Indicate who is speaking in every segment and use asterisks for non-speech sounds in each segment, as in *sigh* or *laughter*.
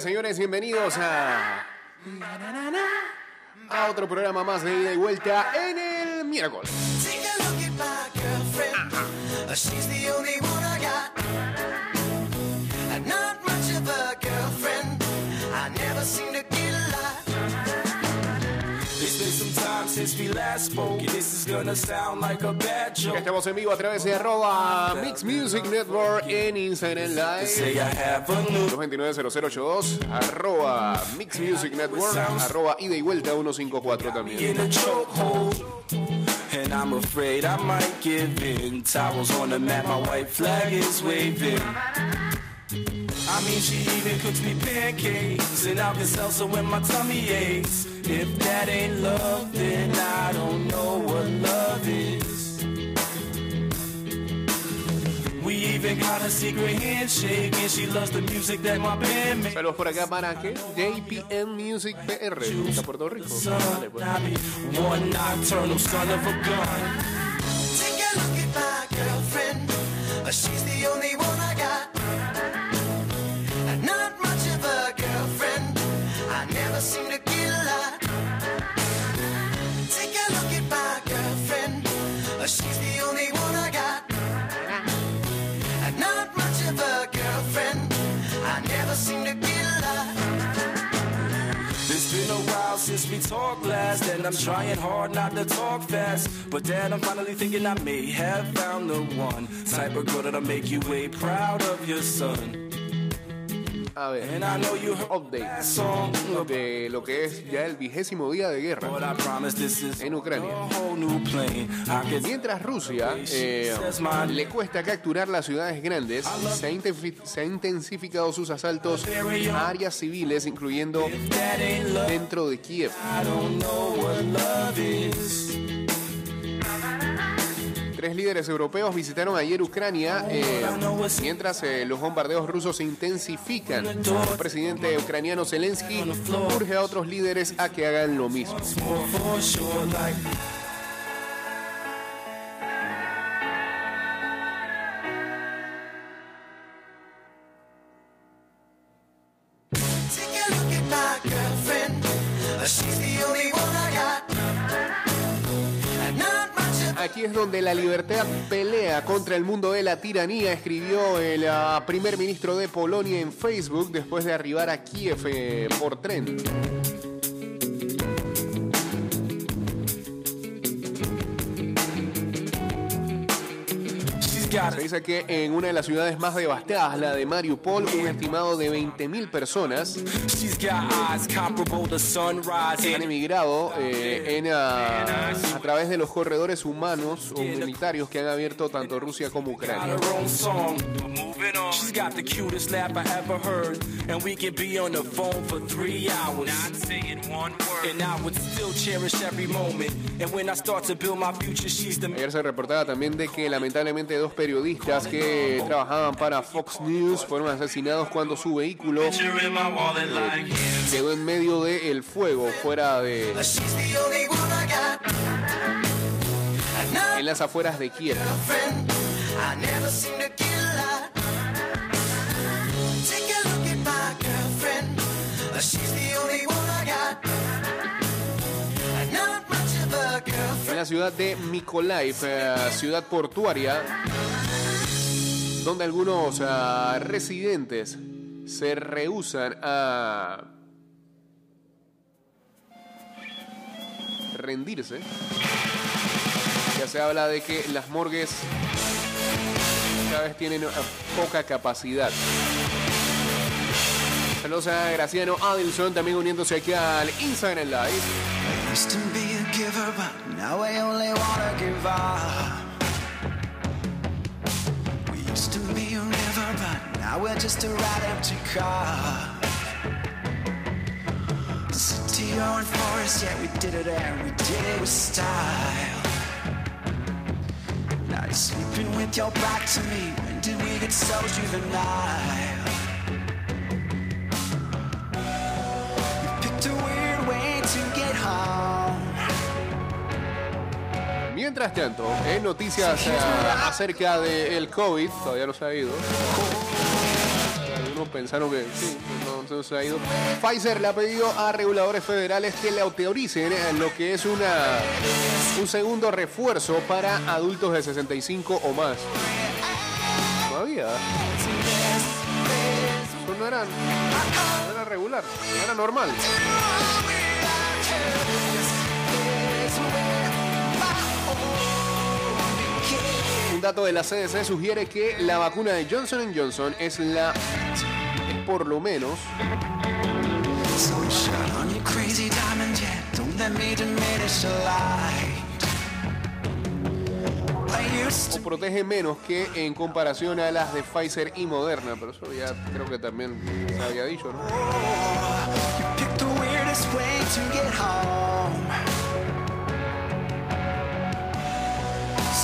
Speaker 1: señores. Bienvenidos a. A otro programa más de ida y vuelta en el miércoles. Estamos en vivo a través de arroba Mix Music Network en Instagram Live.
Speaker 2: I have a new
Speaker 1: 229-0082, arroba Mix Music Network, arroba ida y vuelta 154 también.
Speaker 2: And I'm afraid I might give in. Towels on the mat, my white flag is waving. I mean, she even cooks me pancakes and Alka-Seltzer when my tummy aches. If that ain't love, then I don't know what love is. We even got a secret handshake, and she loves the music that my band makes.
Speaker 1: Saludos por acá para que JPM Music PR, está Puerto Rico. Dale, pues.
Speaker 2: I be one nocturnal son of a gun.
Speaker 3: Take a look at my girlfriend. Uh, She's the only and
Speaker 2: I'm trying hard not to talk fast. But then I'm finally thinking I may have found the one type of girl that'll make you way proud of your son.
Speaker 1: A ver,
Speaker 2: And I know you heard
Speaker 1: Update. de lo que es ya el vigésimo día de guerra. En Ucrania. Mientras Rusia eh, le cuesta capturar las ciudades grandes, se ha, se ha intensificado sus asaltos a áreas civiles, incluyendo dentro de Kiev. Tres líderes europeos visitaron ayer Ucrania eh, mientras eh, los bombardeos rusos se intensifican. El presidente ucraniano Zelensky urge a otros líderes a que hagan lo mismo. Es donde la libertad pelea contra el mundo de la tiranía, escribió el ah, primer ministro de Polonia en Facebook después de arribar a Kiev eh, por tren. Se dice que en una de las ciudades más devastadas, la de Mariupol, un estimado de 20.000 personas han emigrado eh, en, ah, a través de los corredores humanos o humanitarios que han abierto tanto Rusia como Ucrania. Ayer se reportaba también de que lamentablemente dos periodistas que trabajaban para Fox News fueron asesinados cuando su vehículo
Speaker 2: him.
Speaker 1: quedó en medio del fuego fuera de en las afueras de Kiev. Ciudad de Mykolaiv, eh, ciudad portuaria, donde algunos ah, residentes se rehusan a rendirse. Ya se habla de que las morgues cada vez tienen ah, poca capacidad. Saludos a Graciano Adelson, también uniéndose aquí al Instagram Live.
Speaker 4: Giver, but now I only wanna give up. We used to be a river, but now we're just a rat empty car. City or in forest, yeah, we did it and we did it with style. Now you're sleeping with your back to me. When did we get so juvenile? You picked a
Speaker 1: Mientras tanto, en noticias eh, acerca del COVID, todavía no se ha ido. Algunos pensaron que sí, no, no se ha ido. Pfizer le ha pedido a reguladores federales que le autoricen eh, lo que es una un segundo refuerzo para adultos de 65 o más. Todavía. Eso no era, no era regular, no era normal. Dato de la CDC sugiere que la vacuna de Johnson Johnson es la, por lo menos, o protege menos que en comparación a las de Pfizer y Moderna, pero eso ya creo que también se había dicho, ¿no?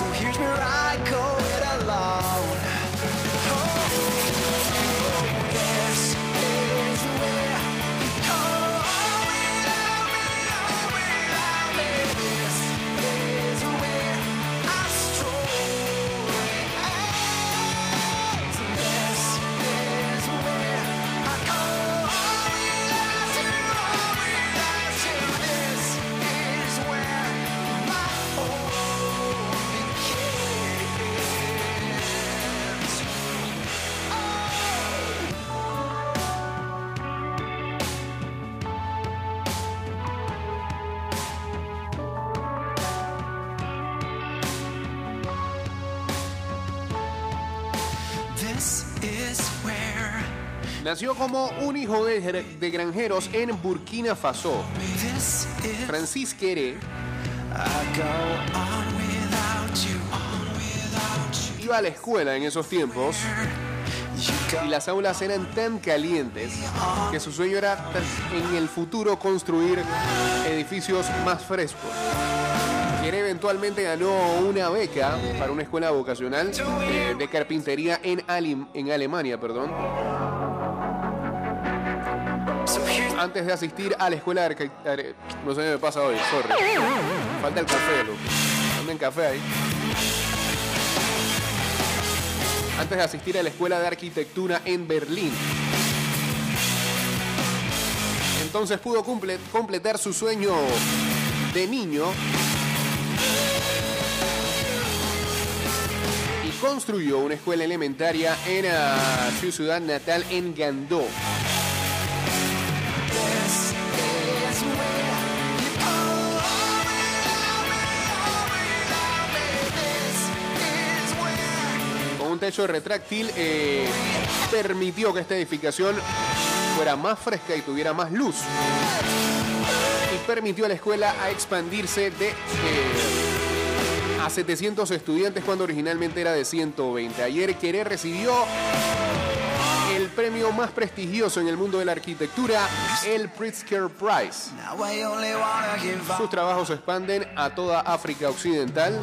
Speaker 4: So here's where I go it alone.
Speaker 1: Nació como un hijo de, granjeros en Burkina Faso. Francis Quere iba a la escuela en esos tiempos y las aulas eran tan calientes que su sueño era en el futuro construir edificios más frescos. Quere eventualmente ganó una beca para una escuela vocacional eh, de carpintería en, en Alemania, perdón, antes de asistir a la escuela de arquitectura. No sé qué me pasa hoy, sorry. Falta el café, loco. Anden café ahí. Antes de asistir a la escuela de arquitectura en Berlín. Entonces pudo completar su sueño de niño y construyó una escuela elementaria en ah, su ciudad natal en Gandó. Techo retráctil eh, permitió que esta edificación fuera más fresca y tuviera más luz. Y permitió a la escuela a expandirse de eh, a 700 estudiantes cuando originalmente era de 120. Ayer Querer recibió el premio más prestigioso en el mundo de la arquitectura, el Pritzker Prize. Sus trabajos se expanden a toda África Occidental,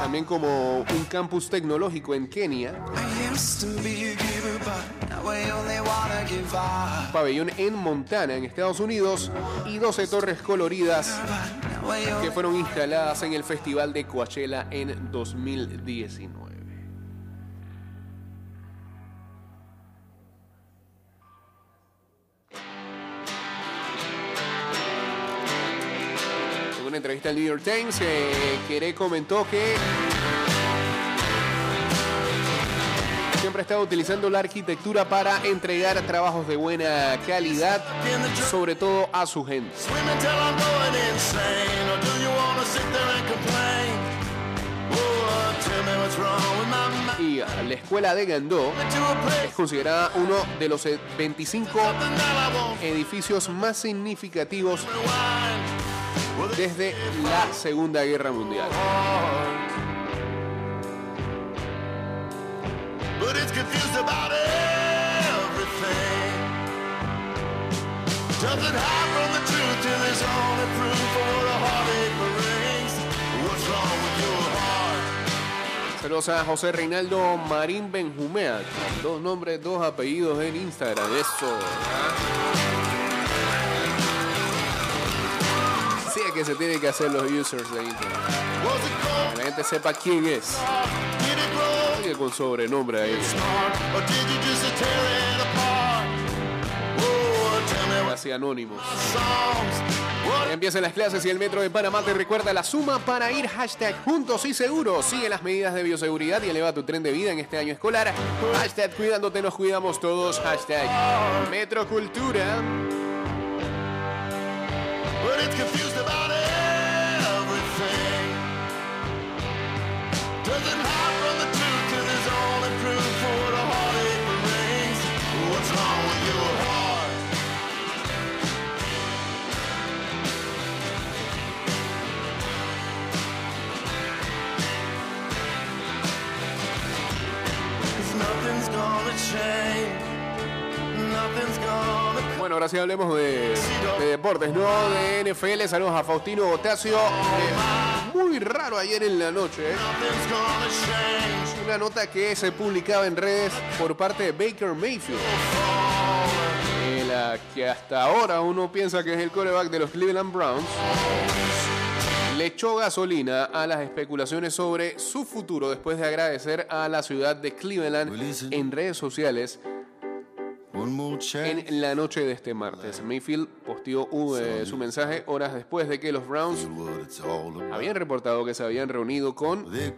Speaker 1: también como un campus tecnológico en Kenia. Pabellón en Montana, en Estados Unidos, y 12 torres coloridas que fueron instaladas en el Festival de Coachella en 2019. Una entrevista al New York Times, eh, Queré comentó que siempre ha estado utilizando la arquitectura para entregar trabajos de buena calidad, sobre todo a su gente. Y la escuela de Gandó es considerada uno de los eh, 25
Speaker 5: that I won't
Speaker 1: edificios más significativos. Desde la Segunda Guerra Mundial. Saludos a José Reinaldo Marín Benjumea. Dos nombres, dos apellidos en Instagram. Eso. Que se tiene que hacer los users de
Speaker 5: cold?
Speaker 1: Que la gente sepa quién es. Sigue con sobrenombre ahí. Casi anónimos. las clases y el Metro de Panamá te recuerda la suma para ir hashtag juntos y seguros. Sigue las medidas de bioseguridad y eleva tu tren de vida en este año escolar. Hashtag cuidándote nos cuidamos todos. Hashtag Metrocultura.
Speaker 5: But
Speaker 1: Bueno, ahora sí hablemos de, de deportes, ¿no? De NFL. Saludos a Faustino Botasio. Eh, muy raro ayer en la noche, ¿eh? Una nota que se publicaba en redes por parte de Baker Mayfield. Eh, la que hasta ahora uno piensa que es el coreback de los Cleveland Browns. Le echó gasolina a las especulaciones sobre su futuro después de agradecer a la ciudad de Cleveland en redes sociales. En la noche de este martes. Mayfield posteó un, eh, su mensaje horas después de que los Browns habían reportado que se habían reunido con el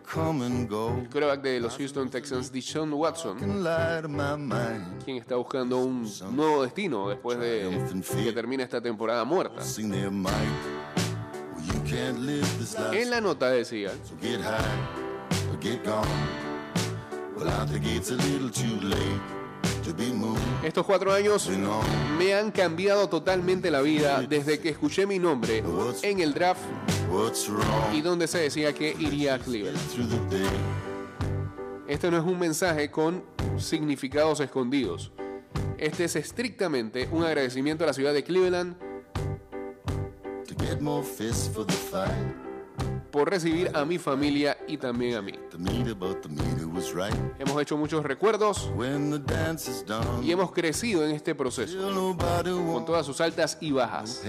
Speaker 1: coreback de los Houston Texans, Deshaun Watson. Quien está buscando un nuevo destino después de que termine esta temporada muerta. En la nota decía,
Speaker 5: So get high or get gone. Well, I think it's a little too late
Speaker 1: estos cuatro años me han cambiado totalmente la vida desde que escuché mi nombre en el draft y donde se decía que iría a Cleveland. Este no es un mensaje con significados escondidos. Este es estrictamente un agradecimiento a la ciudad de Cleveland por recibir a mi familia y también a mí. Hemos hecho muchos recuerdos y hemos crecido en este proceso, con todas sus altas y bajas.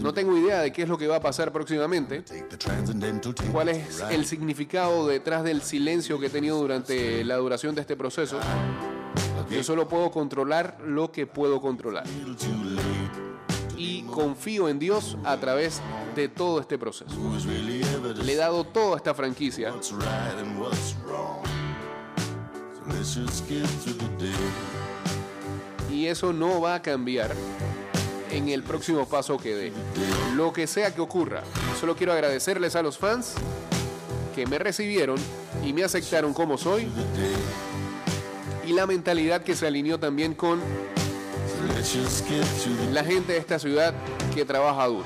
Speaker 1: No tengo idea de qué es lo que va a pasar próximamente, cuál es el significado detrás del silencio que he tenido durante la duración de este proceso. Yo solo puedo controlar lo que puedo controlar. Y confío en Dios a través de todo este proceso. Le he dado todo a esta franquicia. Y eso no va a cambiar en el próximo paso que dé. Lo que sea que ocurra, solo quiero agradecerles a los fans que me recibieron y me aceptaron como soy. Y la mentalidad que se alineó también con la gente de esta ciudad que trabaja duro.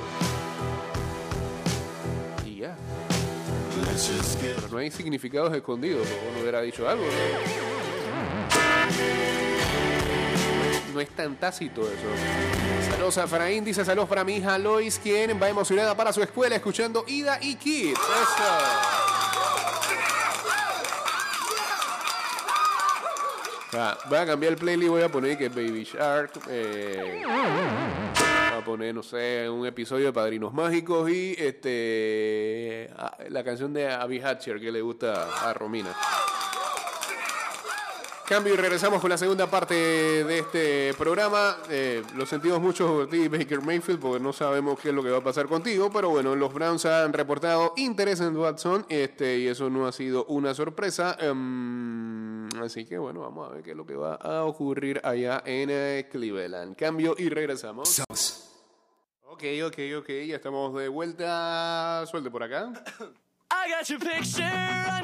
Speaker 1: Y ya, pero no hay significados escondidos, o no hubiera dicho algo. ¿no? Es tan tácito eso. Saludos a Efraín, dice saludos para mi hija Lois, quien va emocionada para su escuela escuchando Ida y Kids. Eso. Ah, voy a cambiar el playlist, voy a poner que Baby Shark. eh, voy a poner, no sé, un episodio de Padrinos Mágicos y este ah, la canción de Abby Hatcher que le gusta a Romina. Cambio y regresamos con la segunda parte de este programa. Eh, lo sentimos mucho por ti, Baker Mayfield, porque no sabemos qué es lo que va a pasar contigo. Pero bueno, los Browns han reportado interés en Watson este, y eso no ha sido una sorpresa. Em, así que bueno, vamos a ver qué es lo que va a ocurrir allá en eh, Cleveland. Cambio y regresamos. Ok, ok, ok, ya estamos de vuelta. Suelte por acá. *coughs*
Speaker 6: I got your picture,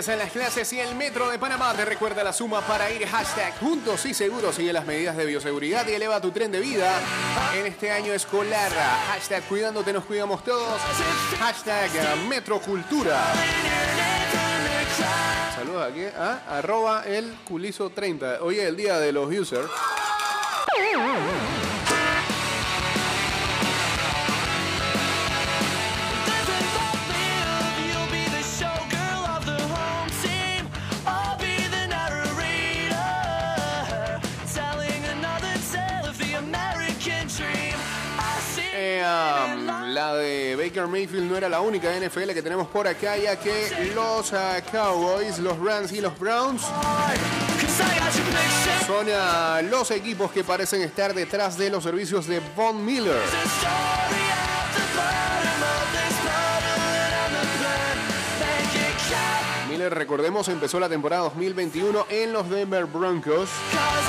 Speaker 1: Empiezan las clases y el Metro de Panamá te recuerda la suma para ir hashtag juntos y seguros. Sigue las medidas de bioseguridad y eleva tu tren de vida en este año escolar. Hashtag cuidándote nos cuidamos todos. Hashtag eh, Metrocultura. Saludos aquí a arroba el culizo 30. Hoy es el día de los users. De Baker Mayfield no era la única NFL que tenemos por acá, ya que los ah, Cowboys, los Rams y los Browns son ah, los equipos que parecen estar detrás de los servicios de Von Miller. Miller, recordemos, empezó la temporada 2021 en los Denver Broncos.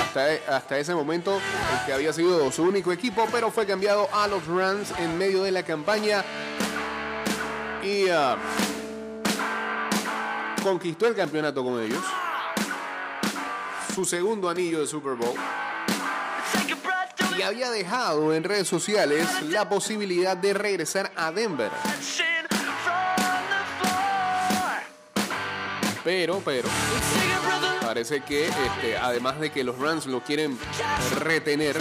Speaker 1: Hasta, hasta ese momento, el que había sido su único equipo, pero fue cambiado a los Rams en medio de la campaña. Y ah, conquistó el campeonato con ellos. Su segundo anillo de Super Bowl. Y había dejado en redes sociales la posibilidad de regresar a Denver. Pero, pero, parece que este, además de que los Rams lo quieren retener,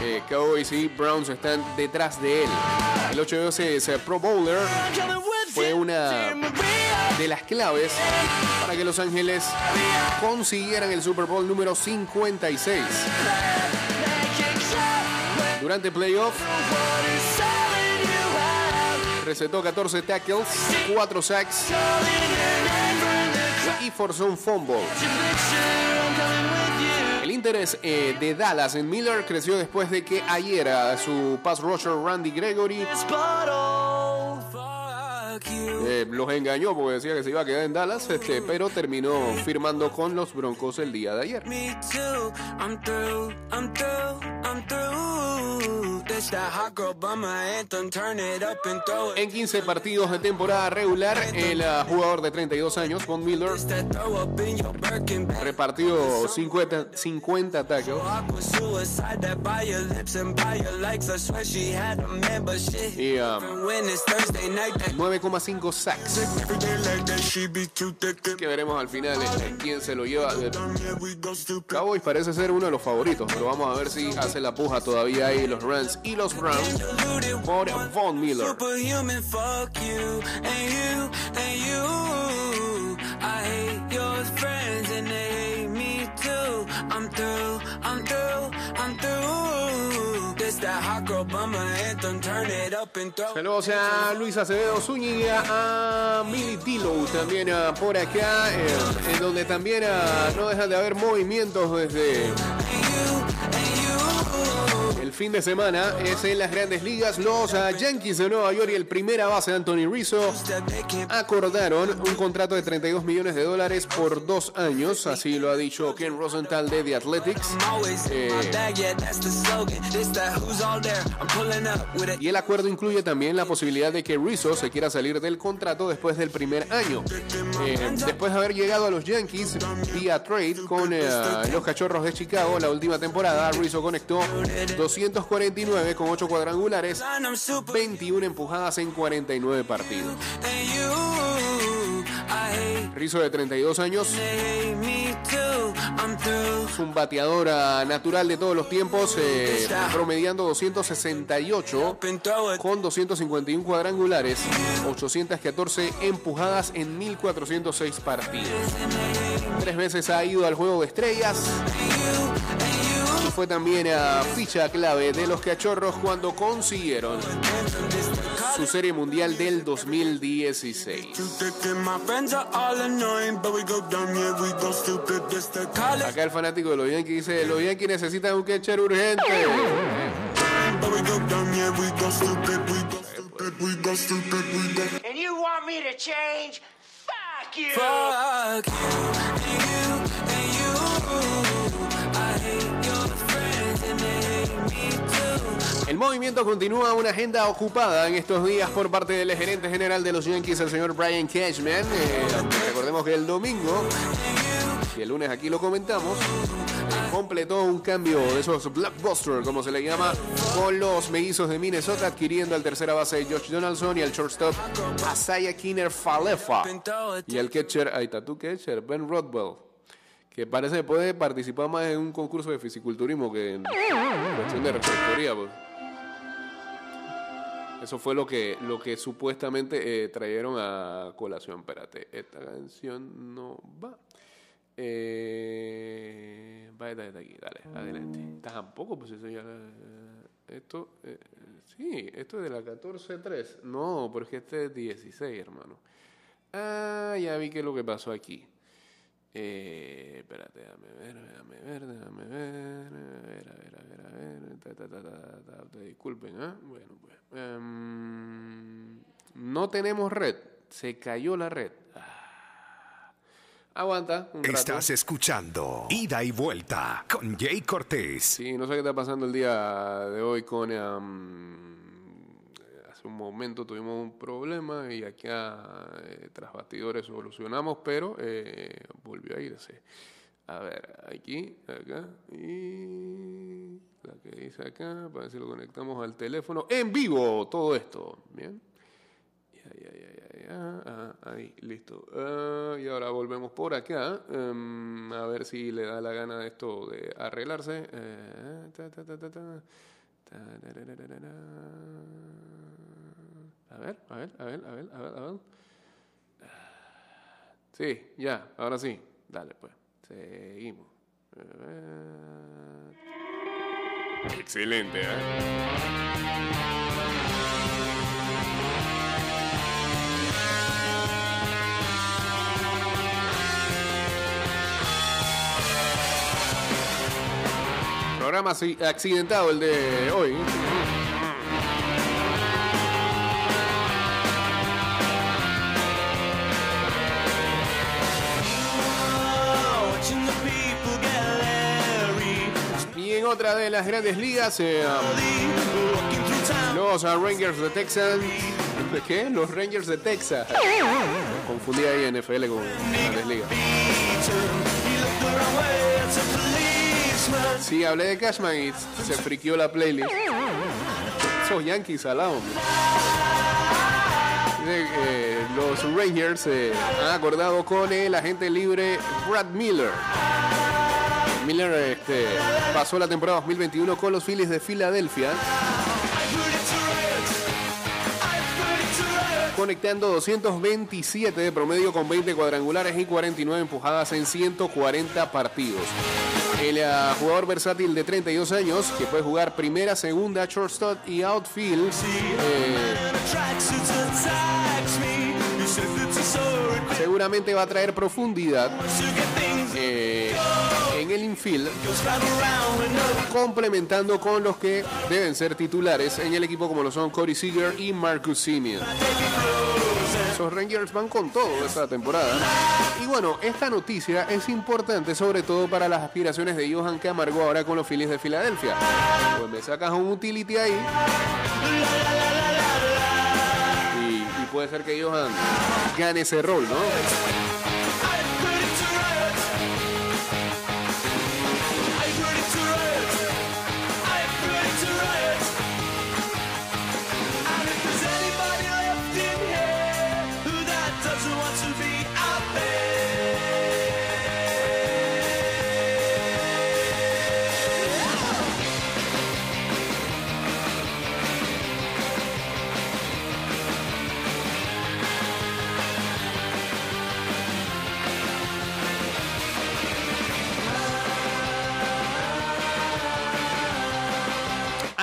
Speaker 1: eh, Cowboys y Browns están detrás de él. El 8 de 12 es, eh, Pro Bowler fue una de las claves para que Los Ángeles consiguieran el Super Bowl número 56.
Speaker 6: Thank you, God.
Speaker 1: Durante playoff recetó 14 tackles, 4 sacks y forzó un fumble. El interés eh, de Dallas en Miller creció después de que ayer a su pass rusher Randy Gregory eh, los engañó porque decía que se iba a quedar en Dallas, este, pero terminó firmando con los Broncos el día de ayer. En 15 partidos de temporada regular, el ah, jugador de 32 años, Von Miller,
Speaker 2: bag.
Speaker 1: repartió 50, 50 tackles,
Speaker 2: Awkward suicide that by your lips and by your likes. I swear she had a man, but shit.
Speaker 1: y
Speaker 2: that
Speaker 1: 9,5 sacks. Que veremos al final este, quién se lo lleva. Eh. Cowboys parece ser uno de los favoritos, pero vamos a ver si hace la puja todavía ahí los Rams y los Browns por Von Miller. Saludos a Luis Acevedo Zúñiga, a Milly Dilo también ah, por acá, eh, en donde también ah, no dejan de haber movimientos desde el fin de semana. Es en las grandes ligas. Los ah, Yankees de Nueva York y el primera base Anthony Rizzo acordaron un contrato de 32 millones de dólares por dos años. Así lo ha dicho Ken Rosenthal de The Athletics. Eh. Y el acuerdo incluye también la posibilidad de que Rizzo se quiera salir del contrato después del primer año. Eh, después de haber llegado a los Yankees vía trade con eh, los Cachorros de Chicago la última temporada, Rizzo conectó 249 con 8 cuadrangulares,
Speaker 2: And I'm super
Speaker 1: 21 empujadas en 49 partidos. Rizzo de 32 años es un bateador natural de todos los tiempos, eh, promediando 268
Speaker 2: Up and throw it.
Speaker 1: con 251 cuadrangulares, 814 empujadas en 1406 partidos. Tres veces ha ido al juego de estrellas fue también a ficha clave de los cachorros cuando consiguieron su serie mundial del 2016.
Speaker 2: Thick and my friends are all annoying, but we go dumb, yeah, we go stupid. This the college,
Speaker 1: Acá el fanático de los Yankees dice, los Yankees necesitan un catcher urgente.
Speaker 7: And you want me to change? Fuck you!
Speaker 2: Fuck you,
Speaker 1: movimiento continúa una agenda ocupada en estos días por parte del gerente general de los Yankees, el señor Brian Cashman. Eh, recordemos que el domingo, y el lunes aquí lo comentamos, completó un cambio de esos blockbuster, como se le llama, con los mellizos de Minnesota, adquiriendo al tercera base Josh Donaldson y al shortstop Asaya Kinner Falefa. Y al catcher, ahí está tu catcher, Ben Rodwell, que parece que puede participar más en un concurso de fisiculturismo que en cuestión de receptoría. pues. Eso fue lo que, lo que supuestamente eh, trajeron a colación. Espérate, esta canción no va. Eh, va desde aquí, dale, adelante. Tampoco, pues eso ya. eh, Esto, eh, sí, esto es de la 14.3. No, porque este es 16, hermano. Ah, ya vi qué es lo que pasó aquí. Eh, espérate, déjame ver, déjame ver, déjame ver, a ver, a ver, a ver, a ver, ta, ta, ta, ta, ta, disculpen, ¿ah? Bueno, pues, em, no tenemos red, se cayó la red. Ah. Aguanta un rato.
Speaker 8: Estás escuchando Ida y Vuelta con Jay Cortés.
Speaker 1: Sí, no sé qué está pasando el día de hoy con... am, un momento tuvimos un problema y acá eh, tras bastidores solucionamos, pero eh, volvió a irse. A ver, aquí, acá y la que dice acá, para ver conectamos al teléfono. En vivo, todo esto. Bien. Ya, ya, ya, ya. Ah, ahí, listo. Ah, y ahora volvemos por acá. em, a ver si le da la gana esto de arreglarse. Eh. A ver, a ver, a ver, a ver, a ver, a ver. Sí, ya, ahora sí. Dale, pues. Seguimos. Excelente, ¿eh? Programa accidentado el de hoy. Y en otra de las grandes ligas, eh, los uh, Rangers de Texas. ¿De *laughs* qué? Los Rangers de Texas. Confundí ahí NFL con grandes ligas.
Speaker 6: Policeman.
Speaker 1: Sí, hablé de Cashman y se friqueó la playlist. Esos Yankees al lado. eh, los Rangers han acordado con el agente libre Brad Miller. Miller este, pasó la temporada 2021 con los Phillies de Filadelfia, conectando 227 de promedio con 20 cuadrangulares y 49 empujadas en 140 partidos. El eh, jugador versátil de 32 años, que puede jugar primera, segunda, shortstop y outfield, eh, seguramente va a traer profundidad eh, en el infield, complementando con los que deben ser titulares en el equipo como lo son Corey Seager y Marcus Simeon. Esos Rangers van con todo esta temporada. Y bueno, esta noticia es importante sobre todo para las aspiraciones de Johan que amargó ahora con los Phillies de Filadelfia. Pues me sacas un utility ahí. Y puede ser que Johan gane ese rol, ¿no?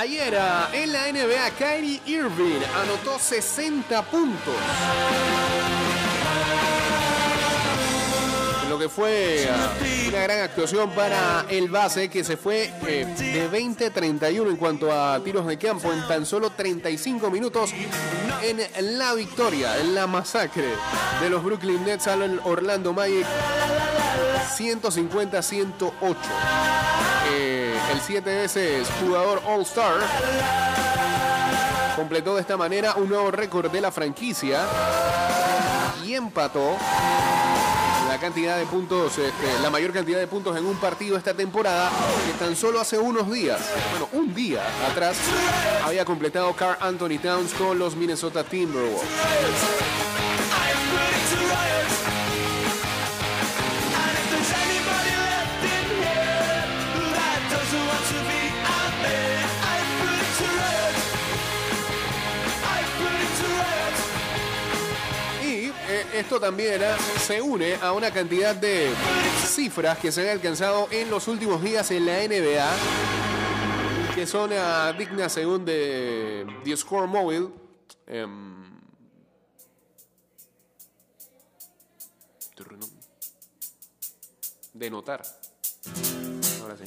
Speaker 1: Ayer en la NBA, Kyrie Irving anotó 60 puntos. Lo que fue ah, una gran actuación para el base que se fue eh, de 20-31 en cuanto a tiros de campo en tan solo 35 minutos en la victoria, en la masacre de los Brooklyn Nets al Orlando Magic 150-108. El siete veces jugador All-Star completó de esta manera un nuevo récord de la franquicia y empató la cantidad de puntos, este, la mayor cantidad de puntos en un partido esta temporada, que tan solo hace unos días, bueno, un día atrás, había completado Carl Anthony Towns con los Minnesota Timberwolves. Esto también ah, se une a una cantidad de cifras que se han alcanzado en los últimos días en la NBA, que son ah, dignas según de The Score Mobile. em, de notar. Ahora sí.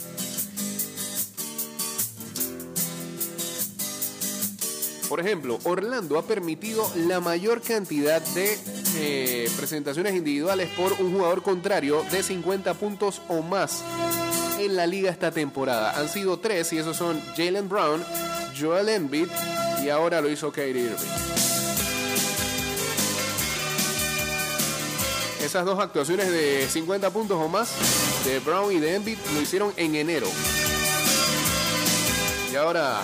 Speaker 1: Por ejemplo, Orlando ha permitido la mayor cantidad de eh, presentaciones individuales por un jugador contrario de 50 puntos o más en la liga esta temporada. Han sido tres y esos son Jalen Brown, Joel Embiid y ahora lo hizo Kyrie Irving. Esas dos actuaciones de 50 puntos o más de Brown y de Embiid lo hicieron en enero. Y ahora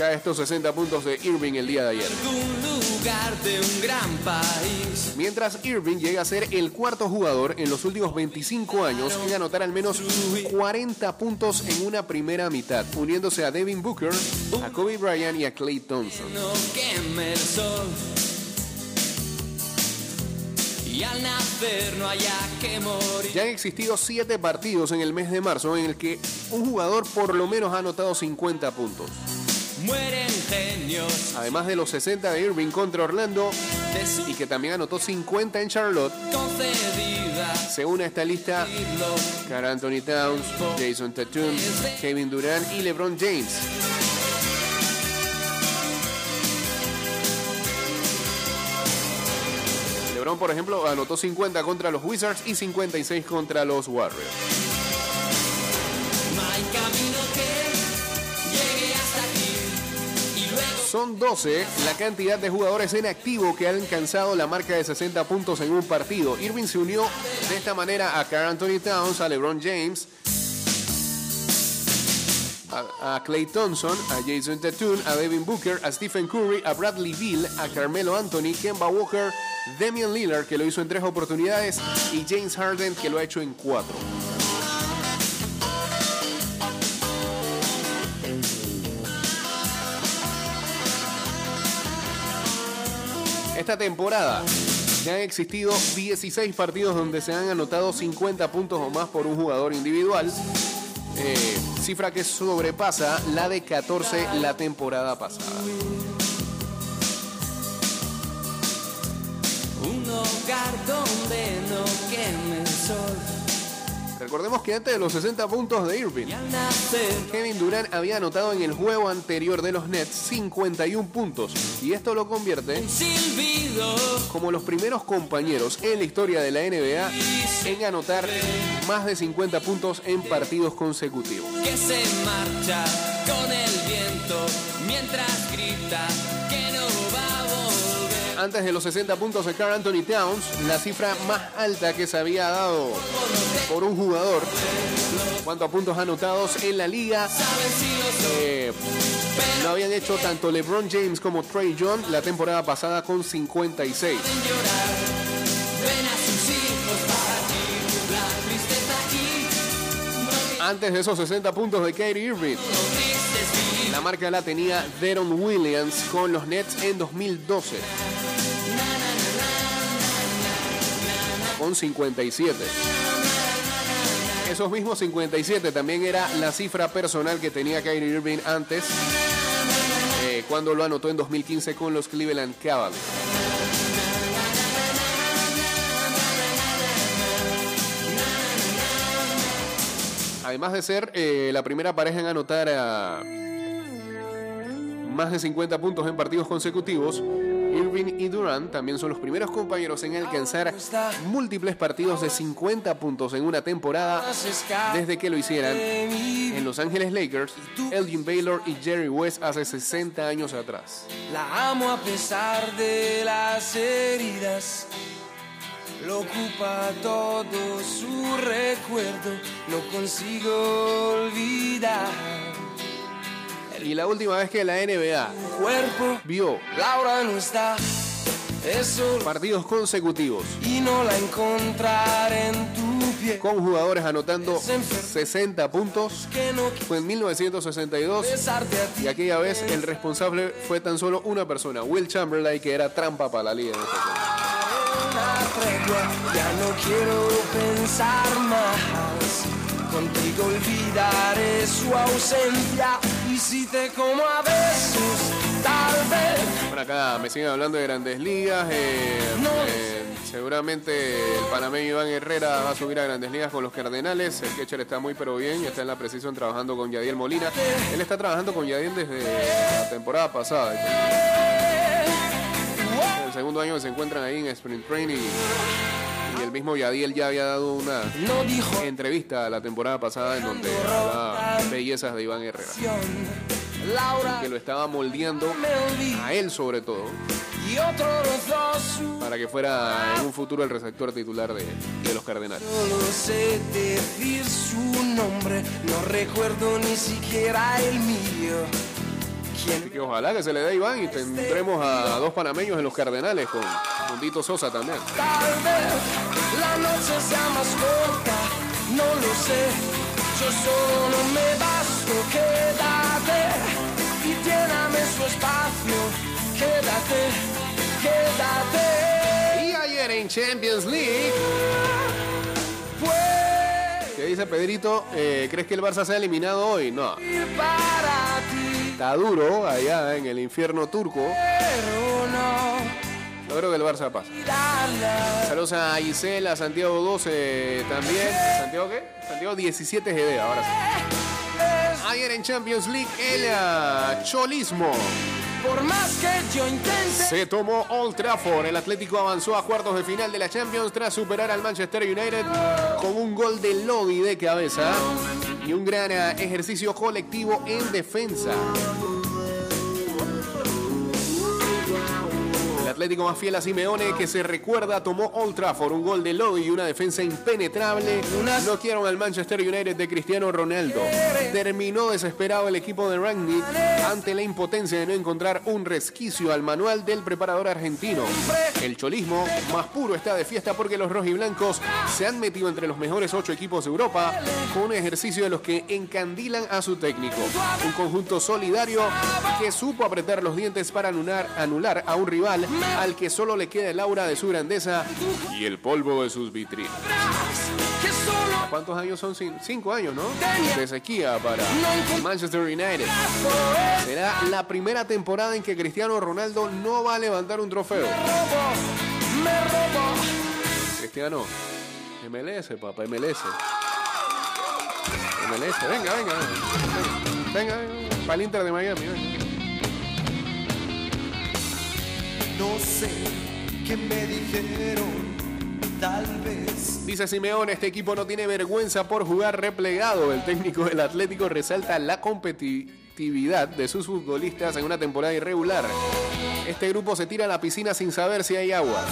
Speaker 1: cae estos 60 puntos de Irving el día de ayer.
Speaker 6: lugar de un gran país.
Speaker 1: Mientras Irving llega a ser el cuarto jugador en los últimos 25 años en anotar al menos 40 puntos en una primera mitad, uniéndose a Devin Booker, a Kobe Bryant y a Clay Thompson.
Speaker 6: No queme el sol. Y al nacer no haya que morir.
Speaker 1: Ya han existido 7 partidos en el mes de marzo en el que un jugador por lo menos ha anotado 50 puntos.
Speaker 6: Mueren genios.
Speaker 1: Además de los 60 de Irving contra Orlando y que también anotó 50 en Charlotte, se une a esta lista Carl Anthony Towns, Jason Tatum, Kevin Durant y LeBron James. LeBron, por ejemplo, anotó 50 contra los Wizards y 56 contra los Warriors. Son 12 la cantidad de jugadores en activo que han alcanzado la marca de 60 puntos en un partido. Irving se unió de esta manera a Carl Anthony Towns, a LeBron James, a, a Clay Thompson, a Jason Tatum, a Devin Booker, a Stephen Curry, a Bradley Beal, a Carmelo Anthony, Kemba Walker, Damian Lillard, que lo hizo en tres oportunidades, y James Harden, que lo ha hecho en cuatro. Esta temporada. Ya han existido 16 partidos donde se han anotado 50 puntos o más por un jugador individual, eh, cifra que sobrepasa la de 14 la temporada pasada. Recordemos que antes de los 60 puntos de Irving, Kevin Durant había anotado en el juego anterior de los Nets 51 puntos y esto lo convierte como los primeros compañeros en la historia de la NBA en anotar más de 50 puntos en partidos consecutivos. Antes de los 60 puntos de Carl Anthony Towns, la cifra más alta que se había dado por un jugador, cuanto a puntos anotados en la liga, eh, lo habían hecho tanto LeBron James como Trey Young la temporada pasada con 56.
Speaker 6: Ven a sus hijos para aquí, la tristeza aquí,
Speaker 1: Antes de esos 60 puntos de Kyrie Irving. La marca la tenía Deron Williams con los Nets en 2012. Con 57. Esos mismos 57 también era la cifra personal que tenía Kyrie Irving antes, eh, cuando lo anotó en 2015 con los Cleveland Cavaliers. Además de ser eh, la primera pareja en anotar a más de 50 puntos en partidos consecutivos, Irving y Durant también son los primeros compañeros en alcanzar múltiples partidos de 50 puntos en una temporada desde que lo hicieran en Los Ángeles Lakers, Elgin Baylor y Jerry West hace 60 años atrás.
Speaker 6: La amo a pesar de las heridas. Lo ocupa todo su recuerdo. No consigo olvidar.
Speaker 1: Y la última vez que la NBA
Speaker 6: Cuerpo,
Speaker 1: vio
Speaker 6: Laura no está. Eso
Speaker 1: partidos consecutivos
Speaker 6: y no la encontraré en tu pie.
Speaker 1: con jugadores anotando 60 puntos fue en 1962
Speaker 6: besarte a ti.
Speaker 1: y aquella vez el responsable fue tan solo una persona, Will Chamberlain, que era trampa para la liga. en
Speaker 6: una tregua, ya no quiero pensar más. Contigo olvidaré su ausencia y si te como a besos, tal vez.
Speaker 1: Bueno, acá me siguen hablando de grandes ligas. eh, eh, seguramente el panameño Iván Herrera va a subir a grandes ligas con los Cardenales. El catcher está muy pero bien. Está en la precisión trabajando con Yadiel Molina. Él está trabajando con Yadiel desde la temporada pasada. En el segundo año que se encuentran ahí en Spring Training. Y el mismo Yadiel ya había dado una entrevista la temporada pasada en donde hablaba bellezas de Iván Herrera.
Speaker 6: Laura,
Speaker 1: Que lo estaba moldeando a él sobre todo para que fuera en un futuro el receptor titular de, de los Cardenales.
Speaker 6: solo sé decir su nombre, no recuerdo ni siquiera el mío.
Speaker 1: Así que ojalá que se le dé a Iván y tendremos a dos panameños en los Cardenales con Fundito Sosa también.
Speaker 6: Tal vez la noche sea más corta, no lo sé. Yo solo no me basto, quédate y lléname su espacio. Quédate, quédate.
Speaker 1: Y ayer en Champions League,
Speaker 6: Puedo
Speaker 1: ¿qué dice Pedrito? Eh, ¿Crees que el Barça sea eliminado hoy? No,
Speaker 6: para
Speaker 1: está duro allá en el infierno turco. Yo creo que el Barça pasa. Saludos a Gisela, Santiago 12 también. ¿Santiago qué? Santiago 17 GD, ahora sí. Ayer en Champions League, el cholismo.
Speaker 6: Por más que yo intente,
Speaker 1: Se tomó Old Trafford. El Atlético avanzó a cuartos de final de la Champions tras superar al Manchester United con un gol de Lodi de cabeza y un gran ah, ejercicio colectivo en defensa. Atlético más fiel a Simeone que se recuerda tomó Old Trafford, un gol de Lodi y una defensa impenetrable. Bloquearon al Manchester United de Cristiano Ronaldo. Terminó desesperado el equipo de Rangnick ante la impotencia de no encontrar un resquicio al manual del preparador argentino. El cholismo más puro está de fiesta porque los rojiblancos se han metido entre los mejores ocho equipos de Europa con un ejercicio de los que encandilan a su técnico. Un conjunto solidario que supo apretar los dientes para anular, anular a un rival al que solo le queda el aura de su grandeza y el polvo de sus vitrinas. ¿Cuántos años son? Cin- Cinco años, ¿no? De sequía para Manchester United. Será la primera temporada en que Cristiano Ronaldo no va a levantar un trofeo. Cristiano, MLS, papá, MLS. MLS, venga, venga. Venga, venga, para el Inter de Miami. venga.
Speaker 4: No sé qué me dijeron, tal vez.
Speaker 1: Dice Simeone, este equipo no tiene vergüenza por jugar replegado. El técnico del Atlético resalta la competitividad de sus futbolistas en una temporada irregular. Este grupo se tira a la piscina sin saber si hay agua.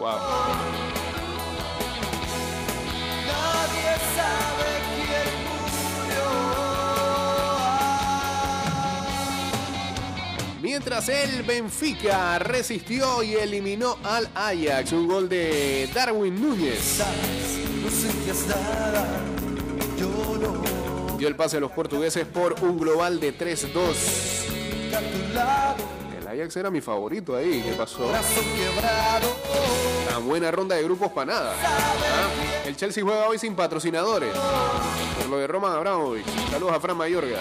Speaker 1: Wow. Mientras el Benfica resistió y eliminó al Ajax, un gol de Darwin Núñez. Dio el pase a los portugueses por un global de 3-2.
Speaker 4: A tu lado,
Speaker 1: El Ajax era mi favorito ahí. ¿Qué pasó? Tan buena ronda de grupos para nada. ¿Ah? El Chelsea juega hoy sin patrocinadores. Por lo de Roman Abramovich. Saludos a Fran Mayorga.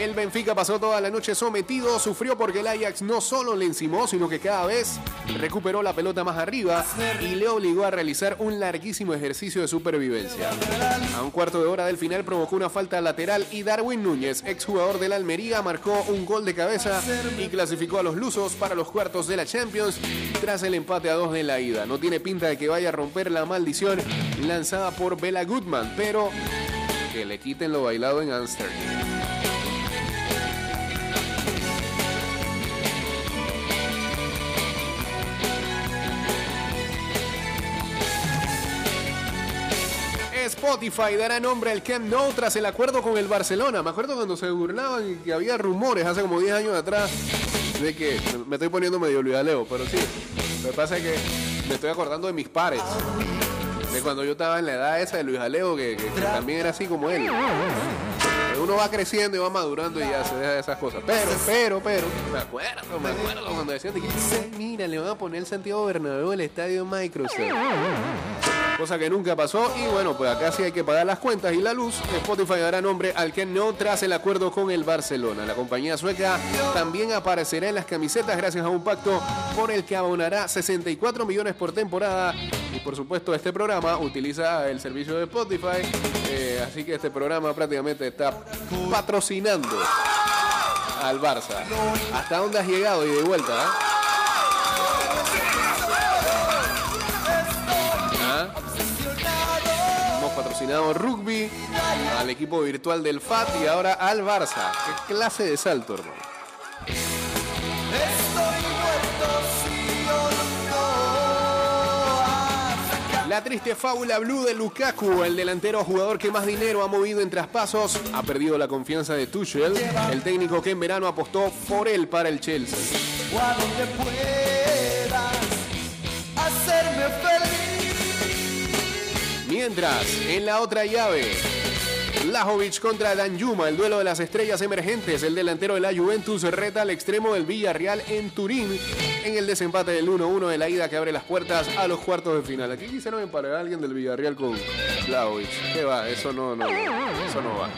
Speaker 1: El Benfica pasó toda la noche sometido, sufrió porque el Ajax no solo le encimó, sino que cada vez recuperó la pelota más arriba y le obligó a realizar un larguísimo ejercicio de supervivencia. A un cuarto de hora del final provocó una falta lateral y Darwin Núñez, exjugador del Almería, marcó un gol de cabeza y clasificó a los lusos para los cuartos de la Champions tras el empate a dos de la ida. No tiene pinta de que vaya a romper la maldición lanzada por Bela Goodman, pero que le quiten lo bailado en Amsterdam. Spotify dará nombre al Camp Nou tras el acuerdo con el Barcelona. Me acuerdo cuando se burlaban y que había rumores hace como 10 años atrás de que me estoy poniendo medio Luis Leo, pero sí. Lo que pasa es que me estoy acordando de mis pares. De cuando yo estaba en la edad esa de Luis Alejo, que, también era así como él. Uno va creciendo y va madurando y ya se deja de esas cosas. Pero, pero, pero, me acuerdo, me acuerdo cuando decían de que, "Ay, mira, le van a poner el Santiago Bernabéu el estadio Microsoft. Cosa que nunca pasó y bueno, pues acá sí hay que pagar las cuentas y la luz. Spotify dará nombre al que no tras el acuerdo con el Barcelona. La compañía sueca también aparecerá en las camisetas gracias a un pacto por el que abonará 64 millones por temporada. Y por supuesto este programa utiliza el servicio de Spotify. eh, así que este programa prácticamente está patrocinando al Barça. ¿Hasta dónde has llegado y de vuelta? ah? Patrocinado rugby, al equipo virtual del FAT y ahora al Barça. ¿Qué clase de salto, hermano? La triste fábula blue de Lukaku, el delantero jugador que más dinero ha movido en traspasos, ha perdido la confianza de Tuchel, el técnico que en verano apostó por él para el Chelsea. Mientras, en la otra llave, Lajovic contra Danjuma, el duelo de las estrellas emergentes. El delantero de la Juventus reta al extremo del Villarreal en Turín en el desempate del 1-1 de la ida que abre las puertas a los cuartos de final. Aquí quisieron emparejar a alguien del Villarreal con Lajovic. ¿Qué va? Eso no, no, eso no va.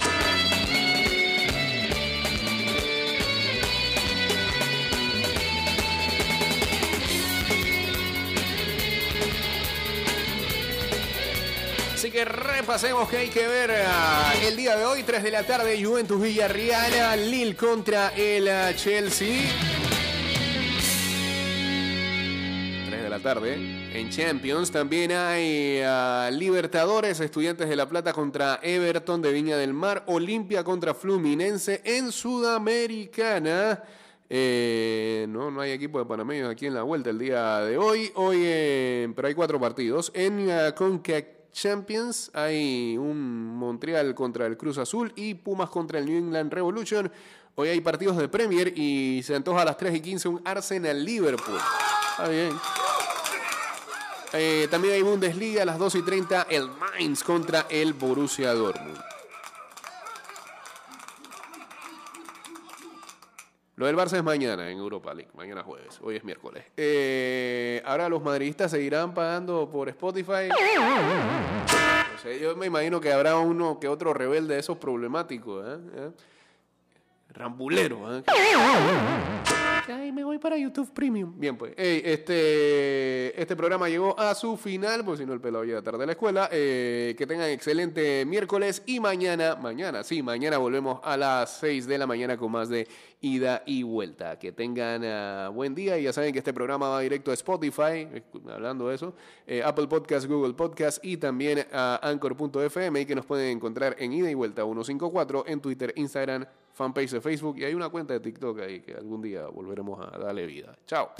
Speaker 1: Así que repasemos qué hay que ver ah, el día de hoy, 3 de la tarde, Juventus Villarreal, ah, Lille contra el ah, Chelsea. 3 de la tarde. En Champions también hay Libertadores, Estudiantes de La Plata contra Everton de Viña del Mar, Olimpia contra Fluminense en Sudamericana. Eh, no, no hay equipo de panameños aquí en la vuelta el día de hoy. Hoy, eh, pero hay cuatro partidos. En uh, Champions hay un Montreal contra el Cruz Azul y Pumas contra el New England Revolution. Hoy hay partidos de Premier y se antoja a las 3 y 15 un Arsenal Liverpool. Está bien. Eh, también hay Bundesliga a las 2 y 30 el Mainz contra el Borussia Dortmund. Lo del Barça es mañana en Europa League, mañana jueves, hoy es miércoles. Eh, ahora los madridistas seguirán pagando por Spotify. Yo me imagino que habrá uno que otro rebelde de esos problemáticos, ¿eh? ¿Eh? Rambulero, ¿eh? Ay, me voy para YouTube Premium. Bien, pues. Ey, este, este programa llegó a su final, pues si no el pelado llega tarde a la escuela. Eh, que tengan excelente miércoles y mañana, mañana, sí, mañana volvemos a las 6 de la mañana con más de ida y vuelta. Que tengan ah, buen día y ya saben que este programa va directo a Spotify, hablando de eso, eh, Apple Podcast, Google Podcast y también a Anchor.fm y que nos pueden encontrar en ida y vuelta 154 en Twitter, Instagram, fanpage de Facebook y hay una cuenta de TikTok ahí que algún día volveremos a darle vida. Chao.